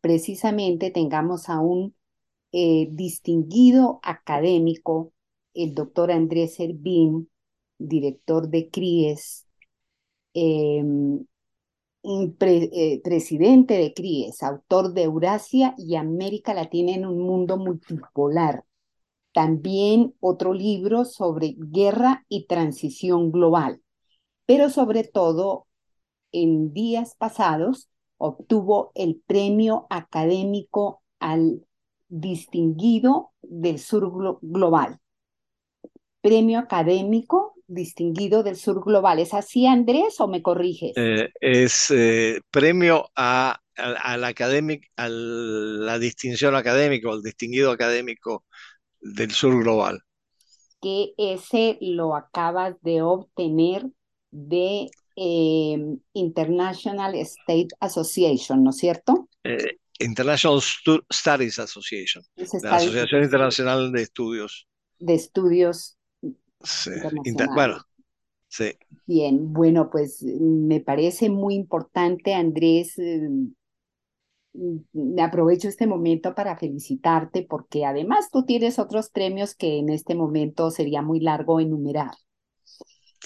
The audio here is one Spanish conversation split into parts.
precisamente tengamos a un eh, distinguido académico, el doctor Andrés Servín, director de CRIES, em, eh, presidente de CRIES, autor de Eurasia y América Latina en un mundo multipolar. También otro libro sobre guerra y transición global, pero sobre todo en días pasados obtuvo el premio académico al distinguido del sur global. Premio académico distinguido del sur global. ¿Es así, Andrés, o me corriges? Eh, es eh, premio a, al, académico, a la distinción académica, el distinguido académico del sur global. Que ese lo acabas de obtener de Em, International State Association, ¿no es cierto? Eh, International Studies Association, la Asociación Internacional de Estudios. De Estudios. Sí. bueno, sí. Bien, bueno, pues me parece muy importante, Andrés. Em, me aprovecho este momento para felicitarte porque además tú tienes otros premios que en este momento sería muy largo enumerar.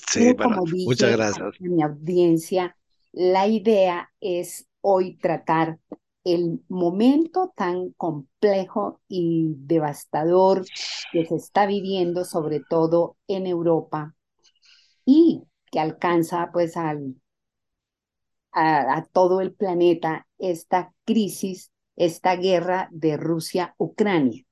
Sí, bueno, muchas gracias. mi audiencia, la idea es hoy tratar el momento tan complejo y devastador que se está viviendo, sobre todo en Europa, y que alcanza pues al, a todo el planeta esta crisis, esta guerra de Rusia-Ucrania.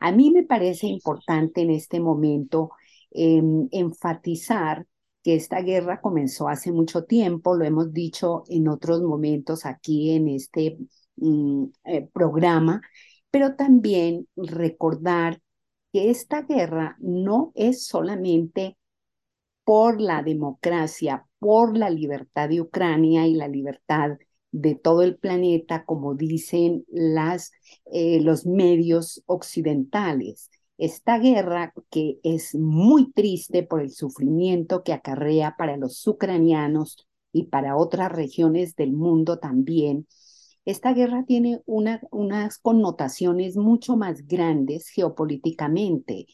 A mí me parece importante en este momento Em, enfatizar que esta guerra comenzó hace mucho tiempo, lo hemos dicho en otros momentos aquí en este mm, eh, programa, pero también recordar que esta guerra no es solamente por la democracia, por la libertad de Ucrania y la libertad de todo el planeta, como dicen las, eh, los medios occidentales esta guerra que es muy triste por el sufrimiento que acarrea para los ucranianos y para otras regiones del mundo también, esta guerra tiene unas connotaciones mucho más grandes geopolíticamente.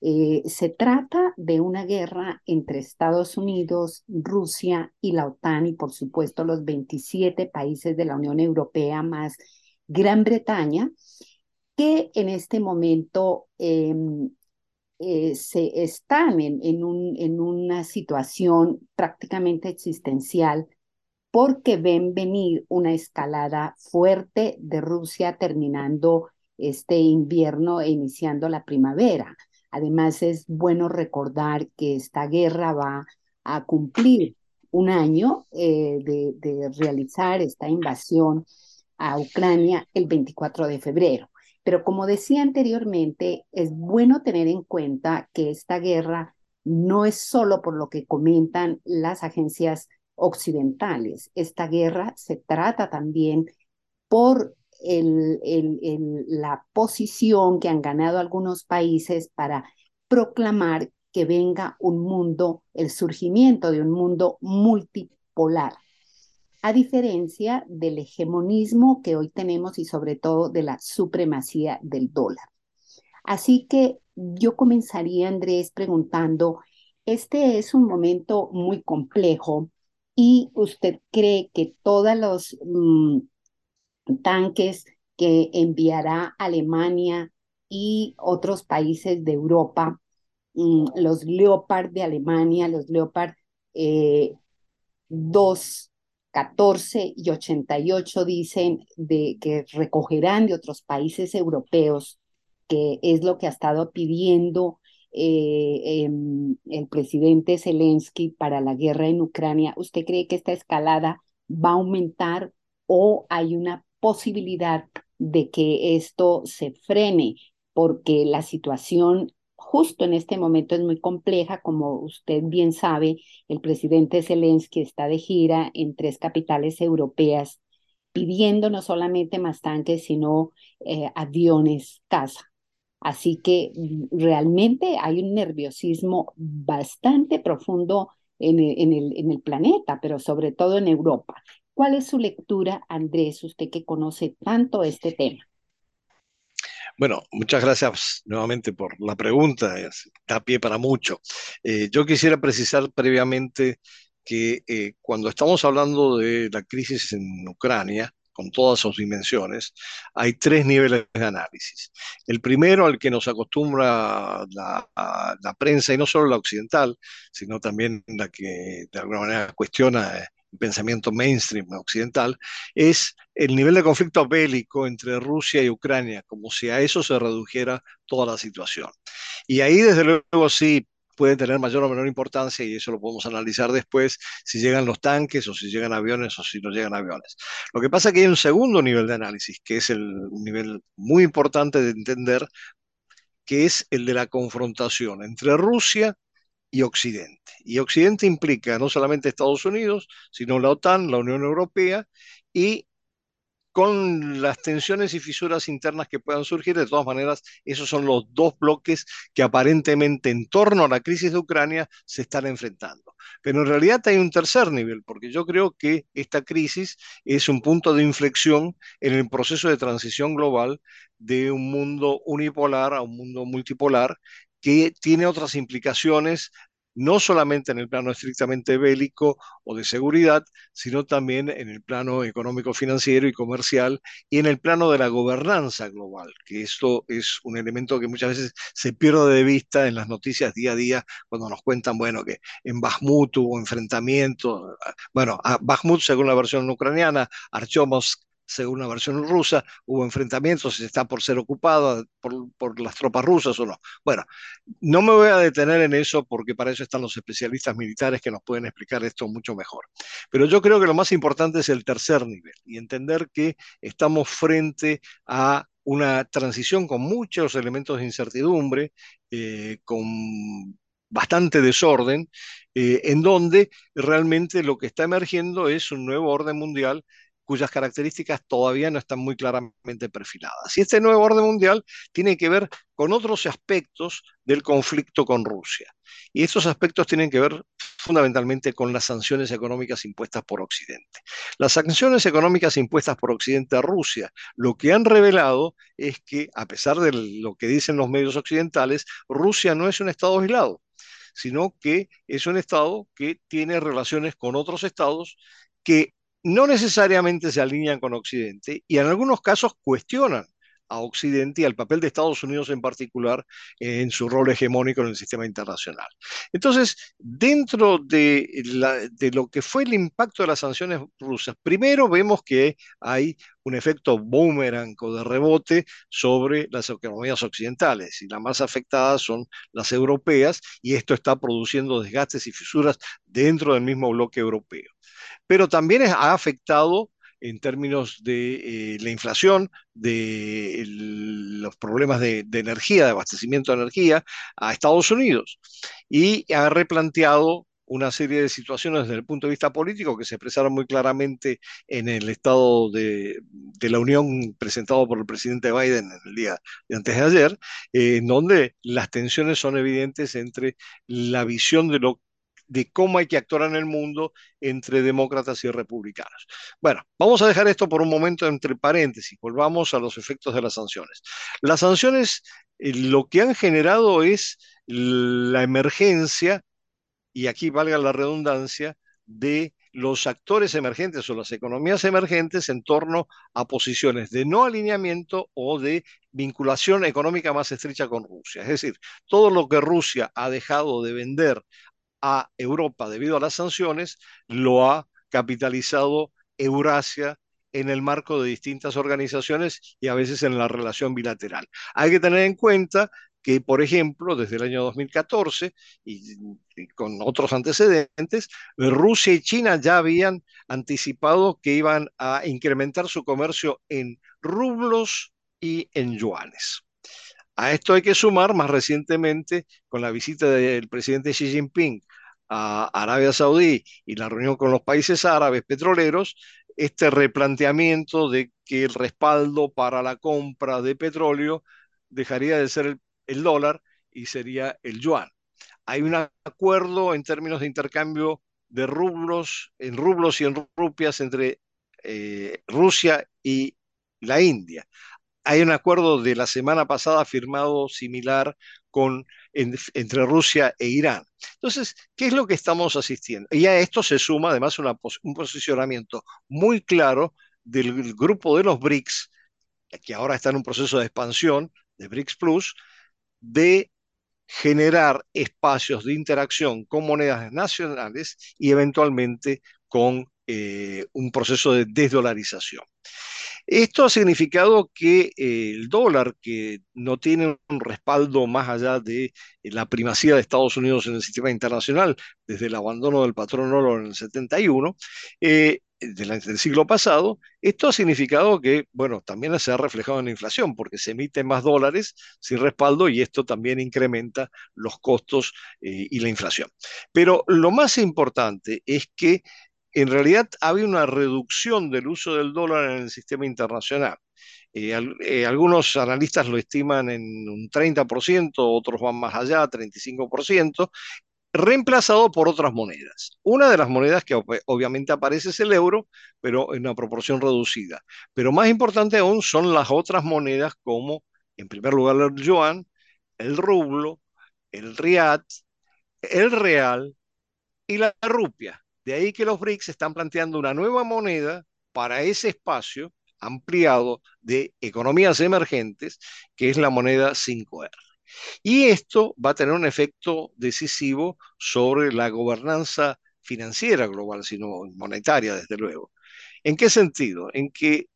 Eh, se trata de una guerra entre Estados Unidos, Rusia y la OTAN y por supuesto los 27 países de la Unión Europea más Gran Bretaña que en este momento em, eh, se están en, en, un, en una situación prácticamente existencial porque ven venir una escalada fuerte de Rusia terminando este invierno e iniciando la primavera. Además, es bueno recordar que esta guerra va a cumplir un año eh, de, de realizar esta invasión a Ucrania el 24 de febrero. Pero como decía anteriormente, es bueno tener en cuenta que esta guerra no es solo por lo que comentan las agencias occidentales. Esta guerra se trata también por la posición que han ganado algunos países para proclamar que venga un mundo, el surgimiento de un mundo multipolar a diferencia del hegemonismo que hoy tenemos y sobre todo de la supremacía del dólar. Así que yo comenzaría, Andrés, preguntando, este es un momento muy complejo y usted cree que todos los mm, tanques que enviará Alemania y otros países de Europa, mm, los Leopard de Alemania, los Leopard eh, 2, 14 y 88 dicen de que recogerán de otros países europeos, que es lo que ha estado pidiendo eh, em, el presidente Zelensky para la guerra en Ucrania. ¿Usted cree que esta escalada va a aumentar o hay una posibilidad de que esto se frene? Porque la situación justo en este momento es muy compleja. Como usted bien sabe, el presidente Zelensky está de gira en tres capitales europeas pidiendo no solamente más tanques, sino eh, aviones, casa. Así que mm, realmente hay un nerviosismo bastante profundo en el, en el planeta, pero sobre todo en Europa. ¿Cuál es su lectura, Andrés, usted que conoce tanto este tema? Bueno, muchas gracias nuevamente por la pregunta, da pie para mucho. Eh, yo quisiera precisar previamente que eh, cuando estamos hablando de la crisis en Ucrania, con todas sus dimensiones, hay tres niveles de análisis. El primero al que nos acostumbra la, prensa, y no solo la occidental, sino también la que de alguna manera cuestiona eh, pensamiento mainstream occidental, es el nivel de conflicto bélico entre Rusia y Ucrania, como si a eso se redujera toda la situación. Y ahí, desde luego, sí puede tener mayor o menor importancia y eso lo podemos analizar después si llegan los tanques o si llegan aviones o si no llegan aviones. Lo que pasa es que hay un segundo nivel de análisis, que es el nivel muy importante de entender, que es el de la confrontación entre Rusia y Occidente. Y Occidente implica no solamente Estados Unidos, sino la OTAN, la Unión Europea y con las tensiones y fisuras internas que puedan surgir, de todas maneras, esos son los dos bloques que aparentemente en torno a la crisis de Ucrania se están enfrentando. Pero en realidad hay un tercer nivel, porque yo creo que esta crisis es un punto de inflexión en el proceso de transición global de un mundo unipolar a un mundo multipolar que tiene otras implicaciones no solamente en el plano estrictamente bélico o de seguridad, sino también en el plano económico, financiero y comercial y en el plano de la gobernanza global, que esto es un elemento que muchas veces se pierde de vista en las noticias día a día cuando nos cuentan, bueno, que en Bakhmut hubo enfrentamientos, bueno, a Bakhmut según la versión ucraniana, Archomovsk según la versión rusa, hubo enfrentamientos, si está por ser ocupada por, por, las tropas rusas o no. Bueno, no me voy a detener en eso porque para eso están los especialistas militares que nos pueden explicar esto mucho mejor. Pero yo creo que lo más importante es el tercer nivel y entender que estamos frente a una transición con muchos elementos de incertidumbre, eh, con bastante desorden, eh, en donde realmente lo que está emergiendo es un nuevo orden mundial cuyas características todavía no están muy claramente perfiladas. Y este nuevo orden mundial tiene que ver con otros aspectos del conflicto con Rusia. Y estos aspectos tienen que ver fundamentalmente con las sanciones económicas impuestas por Occidente. Las sanciones económicas impuestas por Occidente a Rusia lo que han revelado es que, a pesar de lo que dicen los medios occidentales, Rusia no es un Estado aislado sino que es un Estado que tiene relaciones con otros estados que no necesariamente se alinean con Occidente y en algunos casos cuestionan a Occidente y al papel de Estados Unidos en particular en su rol hegemónico en el sistema internacional. Entonces, dentro de, lo que fue el impacto de las sanciones rusas, primero vemos que hay un efecto boomerang o de rebote sobre las economías occidentales y las más afectadas son las europeas y esto está produciendo desgastes y fisuras dentro del mismo bloque europeo pero también ha afectado en términos de eh, la inflación, de los problemas de, de, energía, de abastecimiento de energía a Estados Unidos. Y ha replanteado una serie de situaciones desde el punto de vista político que se expresaron muy claramente en el estado de, de la Unión presentado por el presidente Biden en el día de antes de ayer, eh, en donde las tensiones son evidentes entre la visión de lo de cómo hay que actuar en el mundo entre demócratas y republicanos. Bueno, vamos a dejar esto por un momento entre paréntesis, volvamos a los efectos de las sanciones. Las sanciones eh, lo que han generado es la emergencia, y aquí valga la redundancia, de los actores emergentes o las economías emergentes en torno a posiciones de no alineamiento o de vinculación económica más estrecha con Rusia. Es decir, todo lo que Rusia ha dejado de vender a Europa debido a las sanciones lo ha capitalizado Eurasia en el marco de distintas organizaciones y a veces en la relación bilateral. Hay que tener en cuenta que, por ejemplo, desde el año 2014 y, con otros antecedentes, Rusia y China ya habían anticipado que iban a incrementar su comercio en rublos y en yuanes. A esto hay que sumar más recientemente con la visita del presidente Xi Jinping a Arabia Saudí y la reunión con los países árabes petroleros, este replanteamiento de que el respaldo para la compra de petróleo dejaría de ser el dólar y sería el yuan. Hay un acuerdo en términos de intercambio de rublos, en rublos y en rupias entre eh, Rusia y la India. Hay un acuerdo de la semana pasada firmado similar con, entre Rusia e Irán. Entonces, ¿qué es lo que estamos asistiendo? Y a esto se suma además un posicionamiento muy claro del grupo de los BRICS, que ahora está en un proceso de expansión, de BRICS Plus, de generar espacios de interacción con monedas nacionales y eventualmente con eh, un proceso de desdolarización. Esto ha significado que eh, el dólar, que no tiene un respaldo más allá de la primacía de Estados Unidos en el sistema internacional desde el abandono del patrón oro en el 71, eh, del, siglo pasado, esto ha significado que, bueno, también se ha reflejado en la inflación, porque se emiten más dólares sin respaldo y esto también incrementa los costos eh, y la inflación. Pero lo más importante es que en realidad había una reducción del uso del dólar en el sistema internacional. Eh, eh, algunos analistas lo estiman en un 30%, otros van más allá, 35%, reemplazado por otras monedas. Una de las monedas que obviamente aparece es el euro, pero en una proporción reducida. Pero más importante aún son las otras monedas como, en primer lugar, el yuan, el rublo, el riat, el real y la rupia. De ahí que los BRICS están planteando una nueva moneda para ese espacio ampliado de economías emergentes, que es la moneda 5R. Y esto va a tener un efecto decisivo sobre la gobernanza financiera global, sino monetaria, desde luego. ¿En qué sentido? En que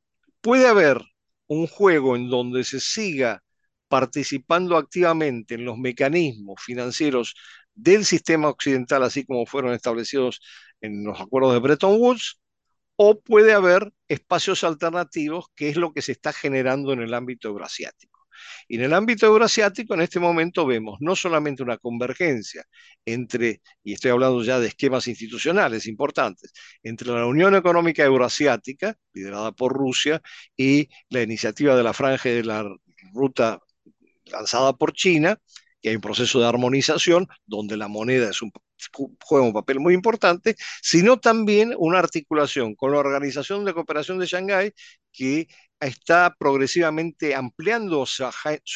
puede haber un juego en donde se siga participando activamente en los mecanismos financieros del sistema occidental, así como fueron establecidos en los acuerdos de Bretton Woods, o puede haber espacios alternativos, que es lo que se está generando en el ámbito euroasiático. Y en el ámbito euroasiático, en este momento vemos no solamente una convergencia entre, y estoy hablando ya de esquemas institucionales importantes, entre la Unión Económica Euroasiática, liderada por Rusia, y la iniciativa de la franja de la ruta lanzada por China, que hay un proceso de armonización donde la moneda juega un papel muy importante, sino también una articulación con la Organización de Cooperación de Shanghái, que está progresivamente ampliando su,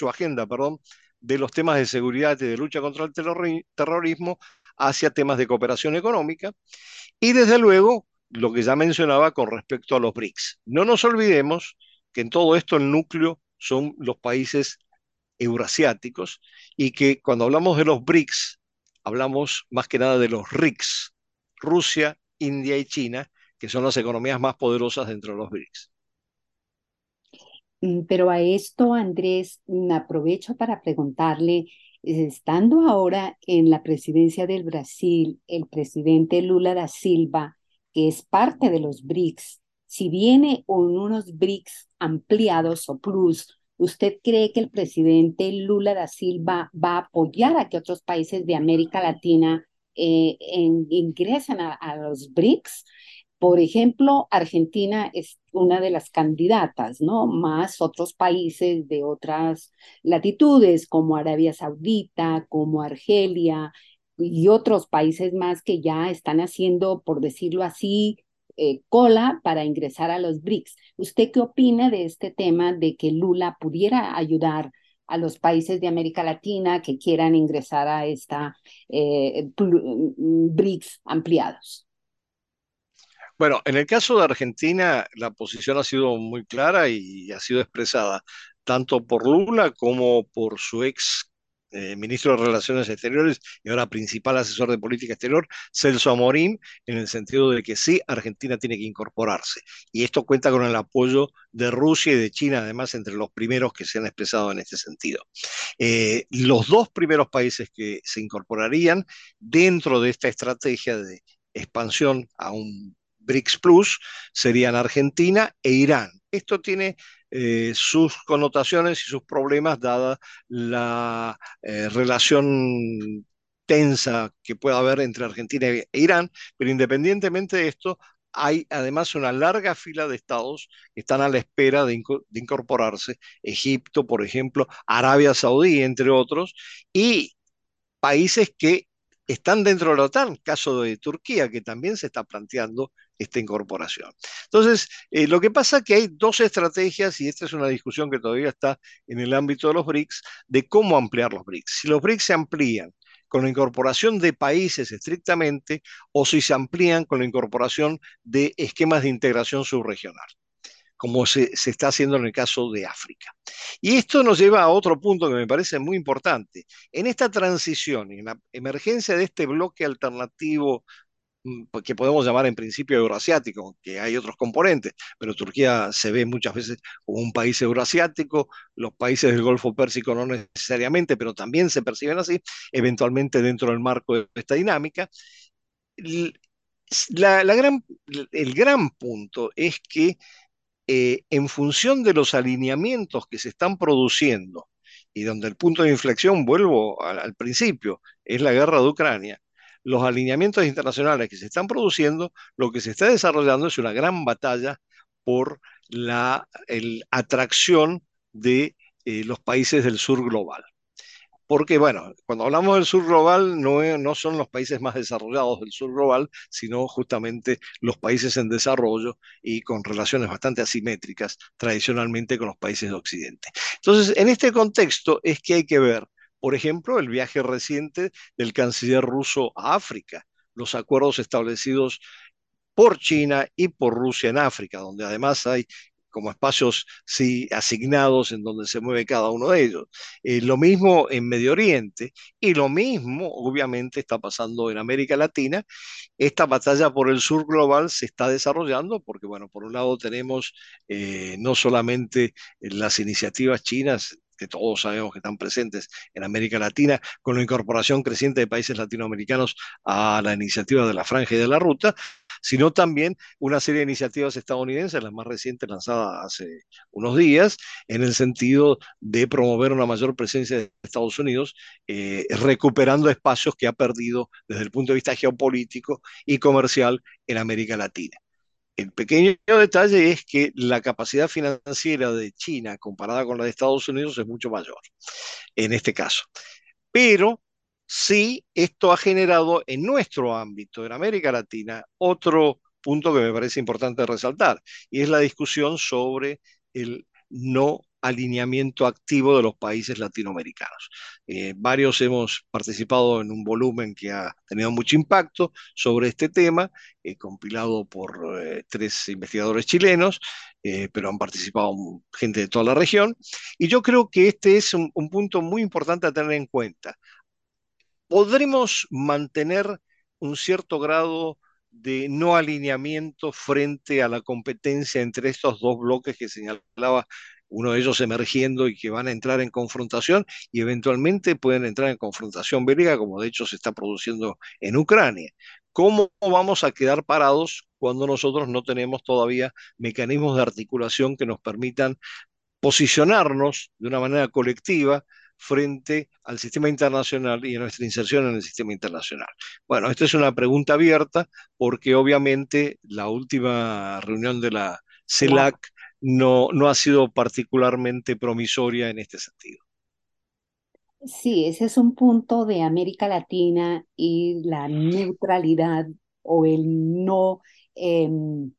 agenda perdón, de los temas de seguridad y de lucha contra el terrorismo hacia temas de cooperación económica. Y desde luego, lo que ya mencionaba con respecto a los BRICS. No nos olvidemos que en todo esto el núcleo son los países eurasiáticos y que cuando hablamos de los BRICS, hablamos más que nada de los RICS, Rusia, India y China, que son las economías más poderosas dentro de los BRICS. Mm, pero a esto, Andrés, aprovecho para preguntarle, estando ahora en la presidencia del Brasil, el presidente Lula da Silva, que es parte de los BRICS, si viene con unos BRICS ampliados o plus, ¿usted cree que el presidente Lula da Silva va a apoyar a que otros países de América Latina eh, ingresen a los BRICS? Por ejemplo, Argentina es una de las candidatas, ¿no? Más otros países de otras latitudes, como Arabia Saudita, como Argelia y otros países más que ya están haciendo, por decirlo así, eh, cola para ingresar a los BRICS. ¿Usted qué opina de este tema de que Lula pudiera ayudar a los países de América Latina que quieran ingresar a esta eh, BRICS ampliados? Bueno, en el caso de Argentina, la posición ha sido muy clara y ha sido expresada tanto por Lula como por su ex eh, ministro de Relaciones Exteriores y ahora principal asesor de política exterior, Celso Amorín, en el sentido de que sí, Argentina tiene que incorporarse. Y esto cuenta con el apoyo de Rusia y de China, además, entre los primeros que se han expresado en este sentido. Eh, los dos primeros países que se incorporarían dentro de esta estrategia de expansión a un BRICS Plus serían Argentina e Irán. Esto tiene eh, sus connotaciones y sus problemas dada la eh, relación tensa que pueda haber entre Argentina e Irán, pero independientemente de esto, hay además una larga fila de estados que están a la espera de, de incorporarse, Egipto, por ejemplo, Arabia Saudí, entre otros, y países que están dentro de la OTAN, caso de Turquía, que también se está planteando esta incorporación. Entonces, eh, lo que pasa es que hay dos estrategias, y esta es una discusión que todavía está en el ámbito de los BRICS, de cómo ampliar los BRICS. Si los BRICS se amplían con la incorporación de países estrictamente, o si se amplían con la incorporación de esquemas de integración subregional como se, se, está haciendo en el caso de África. Y esto nos lleva a otro punto que me parece muy importante. En esta transición, en la emergencia de este bloque alternativo que podemos llamar en principio euroasiático, que hay otros componentes, pero Turquía se ve muchas veces como un país euroasiático, los países del Golfo Pérsico no necesariamente, pero también se perciben así, eventualmente dentro del marco de esta dinámica. La gran, el gran punto es que eh, en función de los alineamientos que se están produciendo, y donde el punto de inflexión, vuelvo al, principio, es la guerra de Ucrania, los alineamientos internacionales que se están produciendo, lo que se está desarrollando es una gran batalla por la atracción de eh, los países del sur global porque, bueno, cuando hablamos del sur global, no, son los países más desarrollados del sur global, sino justamente los países en desarrollo y con relaciones bastante asimétricas tradicionalmente con los países de Occidente. Entonces, en este contexto es que hay que ver, por ejemplo, el viaje reciente del canciller ruso a África, los acuerdos establecidos por China y por Rusia en África, donde además hay como espacios asignados en donde se mueve cada uno de ellos. Eh, lo mismo en Medio Oriente y lo mismo obviamente está pasando en América Latina. Esta batalla por el sur global se está desarrollando porque, bueno, por un lado tenemos eh, no solamente las iniciativas chinas, que todos sabemos que están presentes en América Latina, con la incorporación creciente de países latinoamericanos a la iniciativa de la franja y de la ruta, sino también una serie de iniciativas estadounidenses, las más recientes lanzadas hace unos días, en el sentido de promover una mayor presencia de Estados Unidos, eh, recuperando espacios que ha perdido desde el punto de vista geopolítico y comercial en América Latina. El pequeño detalle es que la capacidad financiera de China comparada con la de Estados Unidos es mucho mayor en este caso. Pero sí, esto ha generado en nuestro ámbito, en América Latina, otro punto que me parece importante resaltar, y es la discusión sobre el no alineamiento activo de los países latinoamericanos. Eh, varios hemos participado en un volumen que ha tenido mucho impacto sobre este tema, eh, compilado por eh, tres investigadores chilenos, pero han participado gente de toda la región. Y yo creo que este es un, un punto muy importante a tener en cuenta. Podremos mantener un cierto grado de no alineamiento frente a la competencia entre estos dos bloques que señalaba uno de ellos emergiendo y que van a entrar en confrontación y eventualmente pueden entrar en confrontación bélica, como de hecho se está produciendo en Ucrania. ¿Cómo vamos a quedar parados cuando nosotros no tenemos todavía mecanismos de articulación que nos permitan posicionarnos de una manera colectiva frente al sistema internacional y a nuestra inserción en el sistema internacional? Bueno, esta es una pregunta abierta porque obviamente la última reunión de la CELAC no, no ha sido particularmente promisoria en este sentido. Sí, ese es un punto de América Latina y la neutralidad o el no em,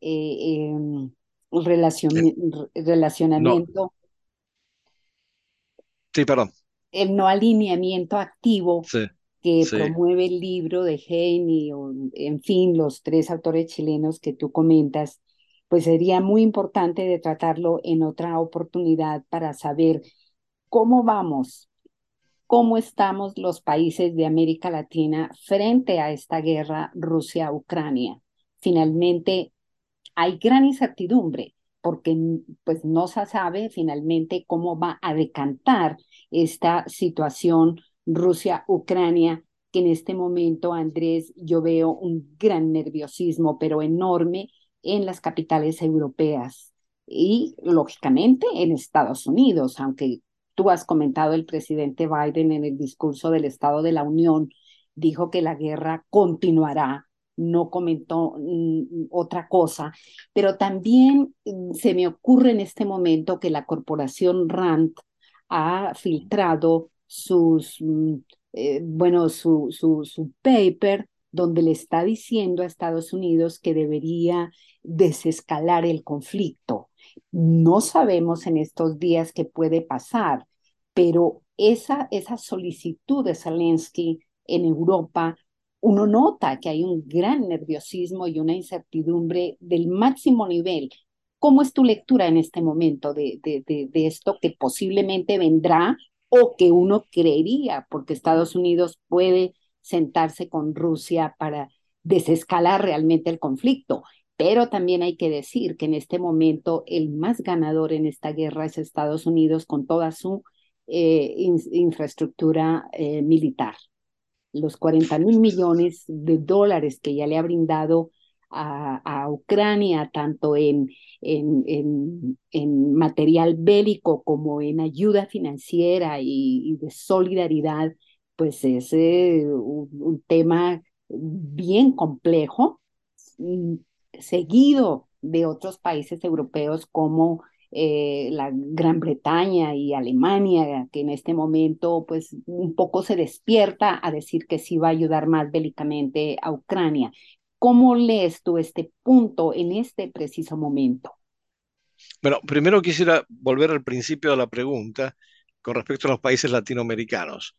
eh, em, relacionamiento. Sí, perdón. El no alineamiento activo que promueve el libro de Heine, o en fin, los tres autores chilenos que tú comentas, pues sería muy importante tratarlo en otra oportunidad para saber cómo vamos, cómo estamos los países de América Latina frente a esta guerra Rusia-Ucrania. Finalmente, hay gran incertidumbre porque pues no se sabe finalmente cómo va a decantar esta situación Rusia-Ucrania, que en este momento, Andrés, yo veo un gran nerviosismo, pero enorme en las capitales europeas y, lógicamente, en Estados Unidos, aunque tú has comentado el presidente Biden en el discurso del Estado de la Unión, dijo que la guerra continuará no comentó mm, otra cosa, pero también mm, se me ocurre en este momento que la corporación RAND ha filtrado sus, mm, eh, bueno, su, su, su paper donde le está diciendo a Estados Unidos que debería desescalar el conflicto. No sabemos en estos días qué puede pasar, pero esa, esa solicitud de Zelensky en Europa uno nota que hay un gran nerviosismo y una incertidumbre del máximo nivel. ¿Cómo es tu lectura en este momento de, de, esto que posiblemente vendrá o que uno creería, porque Estados Unidos puede sentarse con Rusia para desescalar realmente el conflicto? Pero también hay que decir que en este momento el más ganador en esta guerra es Estados Unidos con toda su eh, infraestructura eh, militar los 40 mil millones de dólares que ya le ha brindado a, Ucrania, tanto en, material bélico como en ayuda financiera y, de solidaridad, pues es eh, un, tema bien complejo, mm, seguido de otros países europeos como eh, la Gran Bretaña y Alemania, que en este momento pues un poco se despierta a decir que sí va a ayudar más bélicamente a Ucrania. ¿Cómo lees tú este punto en este preciso momento? Bueno, primero quisiera volver al principio de la pregunta con respecto a los países latinoamericanos.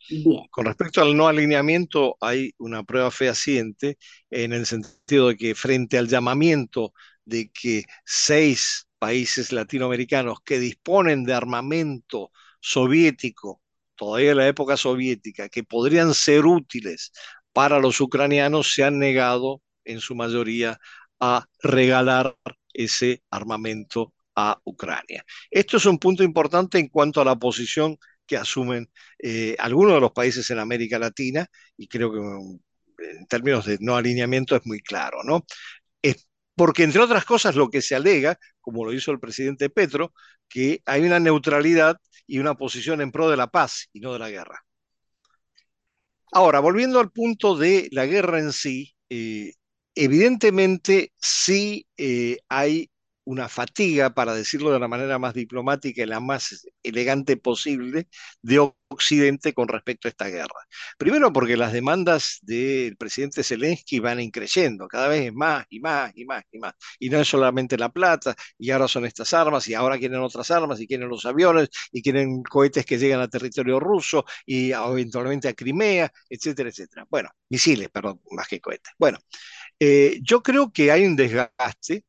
Con respecto al no alineamiento, hay una prueba fehaciente en el sentido de que frente al llamamiento de que seis países latinoamericanos que disponen de armamento soviético, todavía en la época soviética, que podrían ser útiles para los ucranianos, se han negado en su mayoría a regalar ese armamento a Ucrania. Esto es un punto importante en cuanto a la posición que asumen eh, algunos de los países en América Latina y creo que en términos de no alineamiento es muy claro, ¿no? porque entre otras cosas lo que se alega, como lo hizo el presidente Petro, que hay una neutralidad y una posición en pro de la paz y no de la guerra. Ahora, volviendo al punto de la guerra en sí, eh, evidentemente sí eh, hay una fatiga, para decirlo de la manera más diplomática y la más elegante posible, de Occidente con respecto a esta guerra. Primero porque las demandas del presidente Zelensky van increciendo, cada vez más y más y más y más. Y no es solamente la plata, y ahora son estas armas, y ahora quieren otras armas, y quieren los aviones, y quieren cohetes que llegan a territorio ruso, y eventualmente a Crimea, etcétera, etcétera. Bueno, misiles, perdón, más que cohetes. Bueno, eh, yo creo que hay un desgaste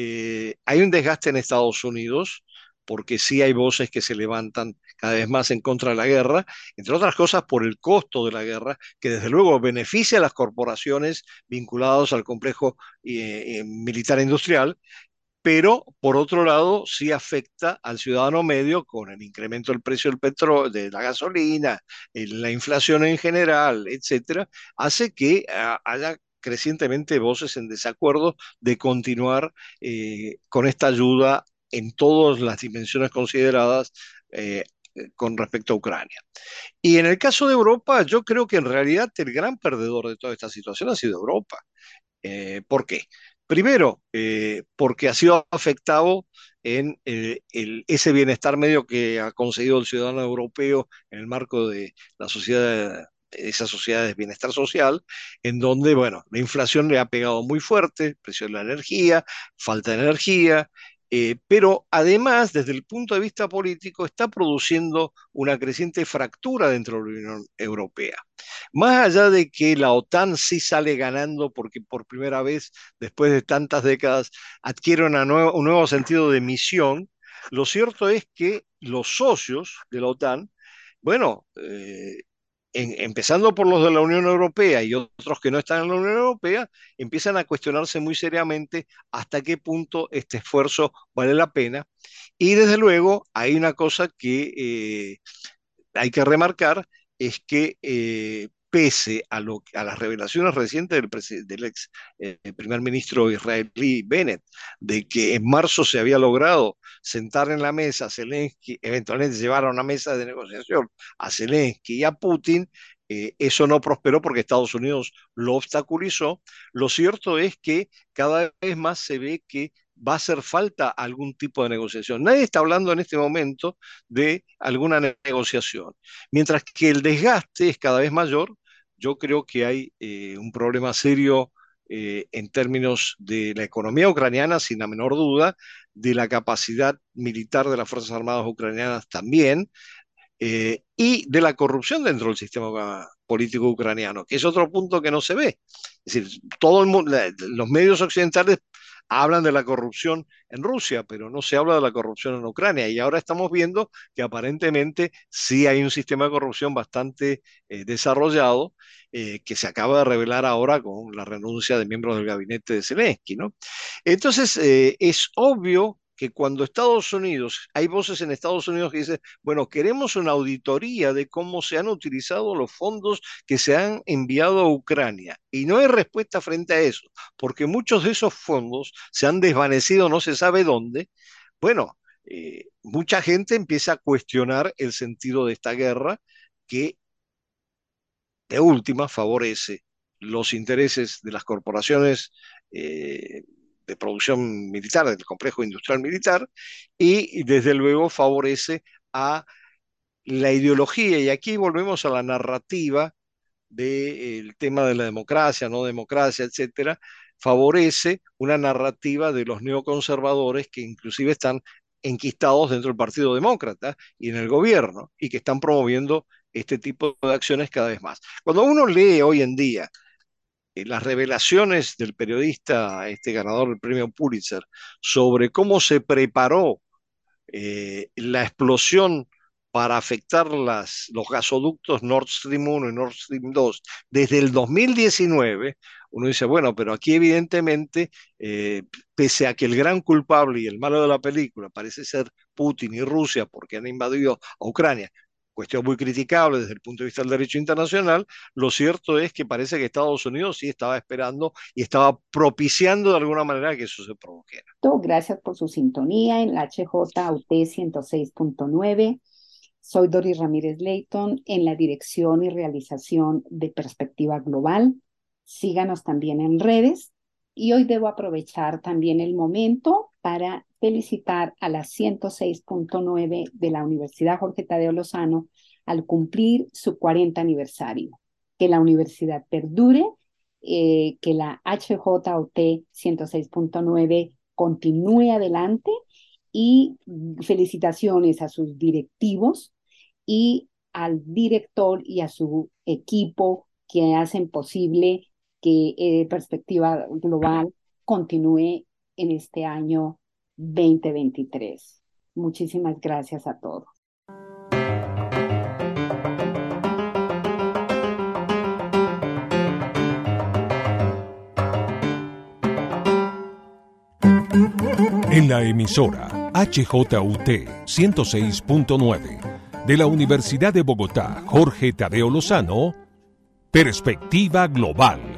eh, hay un desgaste en Estados Unidos porque sí hay voces que se levantan cada vez más en contra de la guerra, entre otras cosas por el costo de la guerra, que desde luego beneficia a las corporaciones vinculadas al complejo eh, eh, militar industrial, pero por otro lado sí afecta al ciudadano medio con el incremento del precio del petróleo, de la gasolina, la inflación en general, etcétera, hace que ah, haya crecientemente voces en desacuerdo de continuar eh, con esta ayuda en todas las dimensiones consideradas eh, con respecto a Ucrania. Y en el caso de Europa, yo creo que en realidad el gran perdedor de toda esta situación ha sido Europa. Eh, ¿Por qué? Primero, porque ha sido afectado en ese bienestar medio que ha conseguido el ciudadano europeo en el marco de la sociedad esas sociedades de bienestar social, en donde, bueno, la inflación le ha pegado muy fuerte, precio de la energía, falta de energía, Eh, pero además, desde el punto de vista político, está produciendo una creciente fractura dentro de la Unión Europea. Más allá de que la OTAN sí sale ganando porque por primera vez, después de tantas décadas, adquiere un nuevo sentido de misión, lo cierto es que los socios de la OTAN, bueno, eh, empezando por los de la Unión Europea y otros que no están en la Unión Europea, empiezan a cuestionarse muy seriamente hasta qué punto este esfuerzo vale la pena. Y desde luego hay una cosa que eh, hay que remarcar, es que eh, pese a, lo, a las revelaciones recientes del, ex eh, primer ministro israelí Bennett, de que en marzo se había logrado sentar en la mesa Zelensky, eventualmente llevar a una mesa de negociación a Zelensky y a Putin, eh, eso no prosperó porque Estados Unidos lo obstaculizó. Lo cierto es que cada vez más se ve que va a hacer falta algún tipo de negociación. Nadie está hablando en este momento de alguna negociación. Mientras que el desgaste es cada vez mayor, yo creo que hay eh, un problema serio eh, en términos de la economía ucraniana, sin la menor duda, de la capacidad militar de las Fuerzas Armadas ucranianas también, eh, y de la corrupción dentro del sistema político ucraniano, que es otro punto que no se ve. Es decir, todo los medios occidentales hablan de la corrupción en Rusia, pero no se habla de la corrupción en Ucrania. Y ahora estamos viendo que aparentemente sí hay un sistema de corrupción bastante eh, desarrollado eh, que se acaba de revelar ahora con la renuncia de miembros del gabinete de Zelensky. ¿no? Entonces, eh, es obvio que cuando Estados Unidos, hay voces en Estados Unidos que dicen, bueno, queremos una auditoría de cómo se han utilizado los fondos que se han enviado a Ucrania. Y no hay respuesta frente a eso, porque muchos de esos fondos se han desvanecido no se sabe dónde. Bueno, eh, mucha gente empieza a cuestionar el sentido de esta guerra que de última favorece los intereses de las corporaciones eh, de producción militar, del complejo industrial militar, y desde luego favorece a la ideología, y aquí volvemos a la narrativa del tema de la democracia, no democracia, etcétera, favorece una narrativa de los neoconservadores que inclusive están enquistados dentro del Partido Demócrata y en el gobierno, y que están promoviendo este tipo de acciones cada vez más. Cuando uno lee hoy en día eh, las revelaciones del periodista, este ganador del premio Pulitzer, sobre cómo se preparó eh, la explosión para afectar las, los gasoductos Nord Stream 1 y Nord Stream 2 desde el 2019, uno dice, bueno, pero aquí evidentemente, eh, pese a que el gran culpable y el malo de la película parece ser Putin y Rusia porque han invadido a Ucrania, cuestión muy criticable desde el punto de vista del derecho internacional, lo cierto es que parece que Estados Unidos sí estaba esperando y estaba propiciando de alguna manera que eso se produjera. Gracias por su sintonía en la HJUT 106.9. Soy Doris Ramírez Leighton en la dirección y realización de Perspectiva Global. Síganos también en redes y hoy debo aprovechar también el momento para felicitar a la 106.9 de la Universidad Jorge Tadeo Lozano al cumplir su 40 aniversario. Que la universidad perdure, eh, que la HJOT 106.9 continúe adelante y felicitaciones a sus directivos y al director y a su equipo que hacen posible que eh, Perspectiva Global continúe en este año 2023. Muchísimas gracias a todos. En la emisora HJUT 106.9 de la Universidad de Bogotá, Jorge Tadeo Lozano, Perspectiva Global